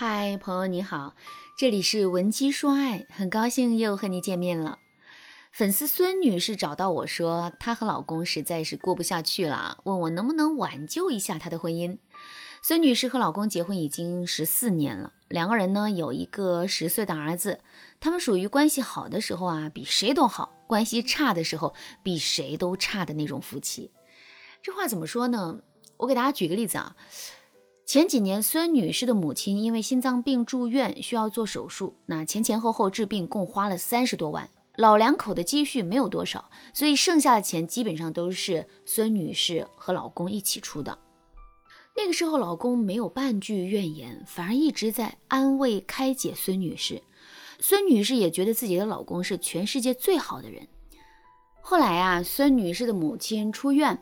嗨，朋友你好，这里是文姬说爱，很高兴又和你见面了。粉丝孙女士找到我说，她和老公实在是过不下去了，问我能不能挽救一下她的婚姻。孙女士和老公结婚已经十四年了，两个人呢有一个十岁的儿子，他们属于关系好的时候啊比谁都好，关系差的时候比谁都差的那种夫妻。这话怎么说呢？我给大家举个例子啊。前几年，孙女士的母亲因为心脏病住院，需要做手术。那前前后后治病共花了三十多万，老两口的积蓄没有多少，所以剩下的钱基本上都是孙女士和老公一起出的。那个时候，老公没有半句怨言，反而一直在安慰开解孙女士。孙女士也觉得自己的老公是全世界最好的人。后来啊，孙女士的母亲出院。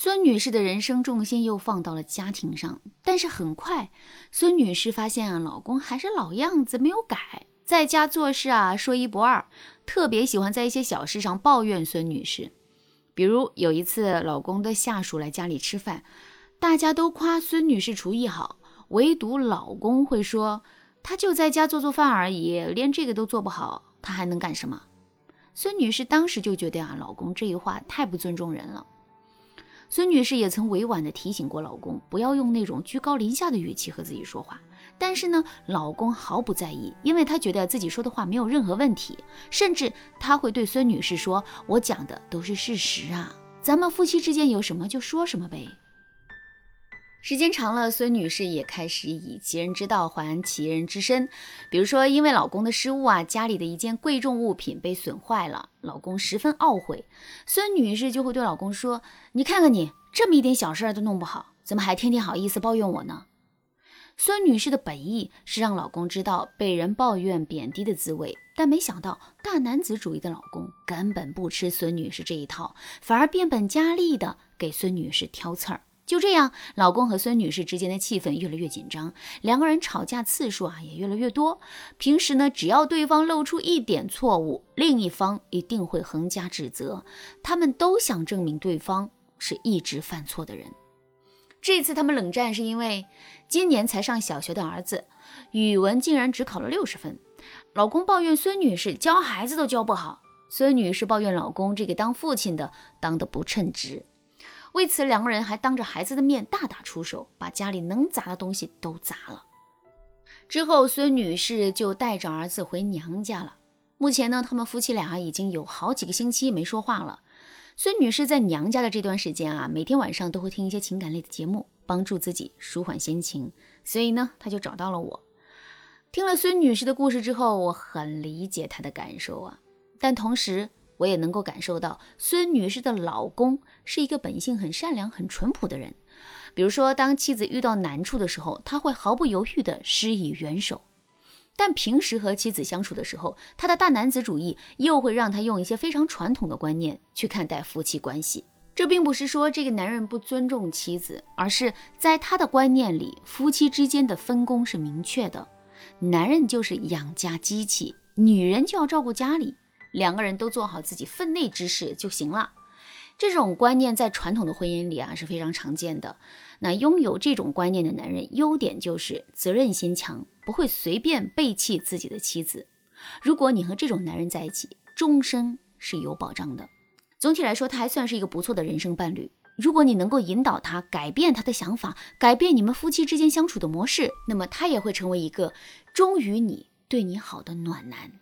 孙女士的人生重心又放到了家庭上，但是很快，孙女士发现啊，老公还是老样子，没有改，在家做事啊说一不二，特别喜欢在一些小事上抱怨孙女士。比如有一次，老公的下属来家里吃饭，大家都夸孙女士厨艺好，唯独老公会说，她就在家做做饭而已，连这个都做不好，她还能干什么？孙女士当时就觉得啊，老公这一话太不尊重人了。孙女士也曾委婉地提醒过老公，不要用那种居高临下的语气和自己说话。但是呢，老公毫不在意，因为他觉得自己说的话没有任何问题，甚至他会对孙女士说：“我讲的都是事实啊，咱们夫妻之间有什么就说什么呗。”时间长了，孙女士也开始以其人之道还其人之身。比如说，因为老公的失误啊，家里的一件贵重物品被损坏了，老公十分懊悔，孙女士就会对老公说：“你看看你，这么一点小事都弄不好，怎么还天天好意思抱怨我呢？”孙女士的本意是让老公知道被人抱怨贬低的滋味，但没想到大男子主义的老公根本不吃孙女士这一套，反而变本加厉的给孙女士挑刺儿。就这样，老公和孙女士之间的气氛越来越紧张，两个人吵架次数啊也越来越多。平时呢，只要对方露出一点错误，另一方一定会横加指责，他们都想证明对方是一直犯错的人。这次他们冷战是因为今年才上小学的儿子语文竟然只考了六十分，老公抱怨孙女士教孩子都教不好，孙女士抱怨老公这个当父亲的当得不称职。为此，两个人还当着孩子的面大打出手，把家里能砸的东西都砸了。之后，孙女士就带着儿子回娘家了。目前呢，他们夫妻俩已经有好几个星期没说话了。孙女士在娘家的这段时间啊，每天晚上都会听一些情感类的节目，帮助自己舒缓心情。所以呢，她就找到了我。听了孙女士的故事之后，我很理解她的感受啊，但同时。我也能够感受到孙女士的老公是一个本性很善良、很淳朴的人。比如说，当妻子遇到难处的时候，他会毫不犹豫地施以援手；但平时和妻子相处的时候，他的大男子主义又会让他用一些非常传统的观念去看待夫妻关系。这并不是说这个男人不尊重妻子，而是在他的观念里，夫妻之间的分工是明确的：男人就是养家机器，女人就要照顾家里。两个人都做好自己分内之事就行了。这种观念在传统的婚姻里啊是非常常见的。那拥有这种观念的男人，优点就是责任心强，不会随便背弃自己的妻子。如果你和这种男人在一起，终身是有保障的。总体来说，他还算是一个不错的人生伴侣。如果你能够引导他改变他的想法，改变你们夫妻之间相处的模式，那么他也会成为一个忠于你、对你好的暖男。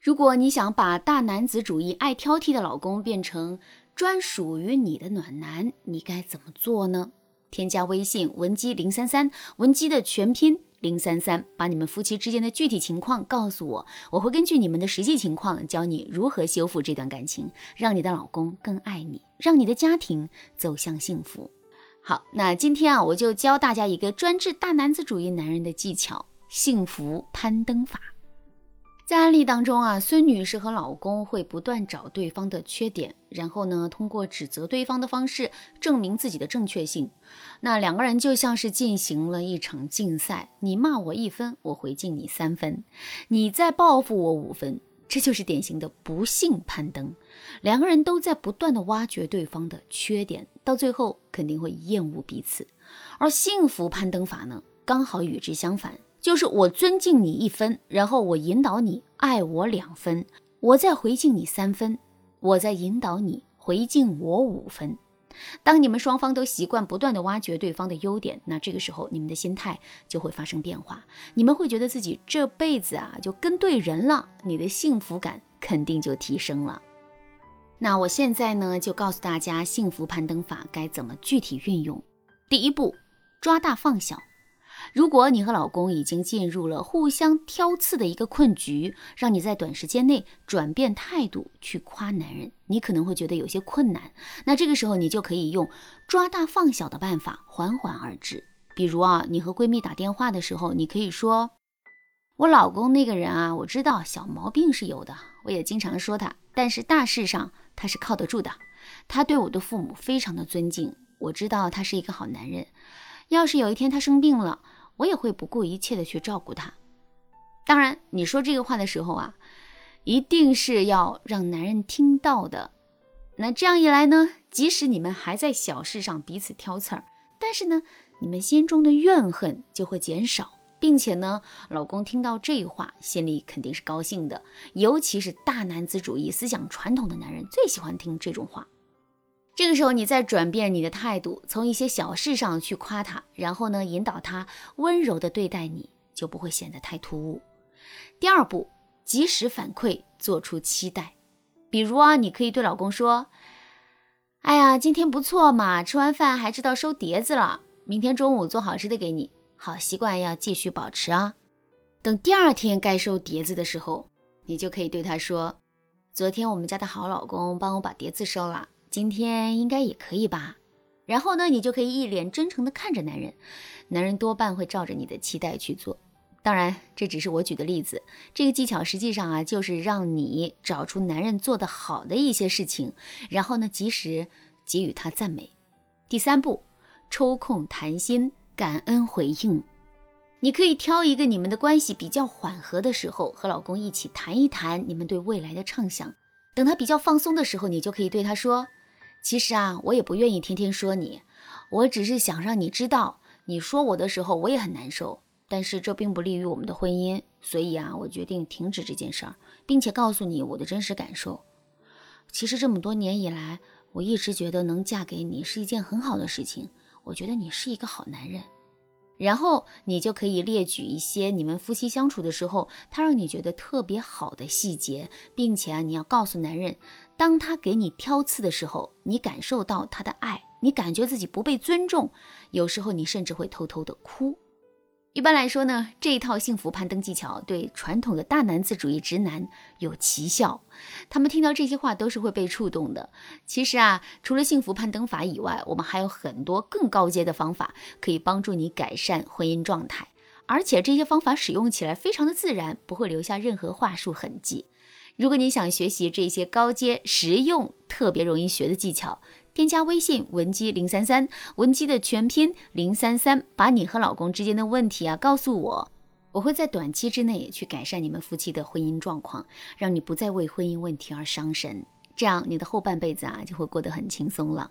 如果你想把大男子主义、爱挑剔的老公变成专属于你的暖男，你该怎么做呢？添加微信文姬零三三，文姬的全拼零三三，把你们夫妻之间的具体情况告诉我，我会根据你们的实际情况教你如何修复这段感情，让你的老公更爱你，让你的家庭走向幸福。好，那今天啊，我就教大家一个专治大男子主义男人的技巧——幸福攀登法。在案例当中啊，孙女士和老公会不断找对方的缺点，然后呢，通过指责对方的方式证明自己的正确性。那两个人就像是进行了一场竞赛，你骂我一分，我回敬你三分，你再报复我五分，这就是典型的不幸攀登。两个人都在不断的挖掘对方的缺点，到最后肯定会厌恶彼此。而幸福攀登法呢？刚好与之相反，就是我尊敬你一分，然后我引导你爱我两分，我再回敬你三分，我再引导你回敬我五分。当你们双方都习惯不断的挖掘对方的优点，那这个时候你们的心态就会发生变化，你们会觉得自己这辈子啊就跟对人了，你的幸福感肯定就提升了。那我现在呢就告诉大家幸福攀登法该怎么具体运用。第一步，抓大放小。如果你和老公已经进入了互相挑刺的一个困局，让你在短时间内转变态度去夸男人，你可能会觉得有些困难。那这个时候你就可以用抓大放小的办法，缓缓而至。比如啊，你和闺蜜打电话的时候，你可以说：“我老公那个人啊，我知道小毛病是有的，我也经常说他，但是大事上他是靠得住的。他对我的父母非常的尊敬，我知道他是一个好男人。”要是有一天他生病了，我也会不顾一切的去照顾他。当然，你说这个话的时候啊，一定是要让男人听到的。那这样一来呢，即使你们还在小事上彼此挑刺儿，但是呢，你们心中的怨恨就会减少，并且呢，老公听到这话，心里肯定是高兴的。尤其是大男子主义、思想传统的男人，最喜欢听这种话。这个时候，你再转变你的态度，从一些小事上去夸他，然后呢，引导他温柔的对待你，就不会显得太突兀。第二步，及时反馈，做出期待。比如啊，你可以对老公说：“哎呀，今天不错嘛，吃完饭还知道收碟子了。明天中午做好吃的给你，好习惯要继续保持啊。”等第二天该收碟子的时候，你就可以对他说：“昨天我们家的好老公帮我把碟子收了。”今天应该也可以吧，然后呢，你就可以一脸真诚地看着男人，男人多半会照着你的期待去做。当然，这只是我举的例子，这个技巧实际上啊，就是让你找出男人做得好的一些事情，然后呢，及时给予他赞美。第三步，抽空谈心，感恩回应。你可以挑一个你们的关系比较缓和的时候，和老公一起谈一谈你们对未来的畅想。等他比较放松的时候，你就可以对他说。其实啊，我也不愿意天天说你，我只是想让你知道，你说我的时候我也很难受，但是这并不利于我们的婚姻，所以啊，我决定停止这件事儿，并且告诉你我的真实感受。其实这么多年以来，我一直觉得能嫁给你是一件很好的事情，我觉得你是一个好男人。然后你就可以列举一些你们夫妻相处的时候，他让你觉得特别好的细节，并且啊，你要告诉男人，当他给你挑刺的时候，你感受到他的爱，你感觉自己不被尊重，有时候你甚至会偷偷的哭。一般来说呢，这一套幸福攀登技巧对传统的大男子主义直男有奇效，他们听到这些话都是会被触动的。其实啊，除了幸福攀登法以外，我们还有很多更高阶的方法可以帮助你改善婚姻状态，而且这些方法使用起来非常的自然，不会留下任何话术痕迹。如果你想学习这些高阶、实用、特别容易学的技巧，添加微信文姬零三三，文姬的全拼零三三，把你和老公之间的问题啊告诉我，我会在短期之内去改善你们夫妻的婚姻状况，让你不再为婚姻问题而伤神，这样你的后半辈子啊就会过得很轻松了。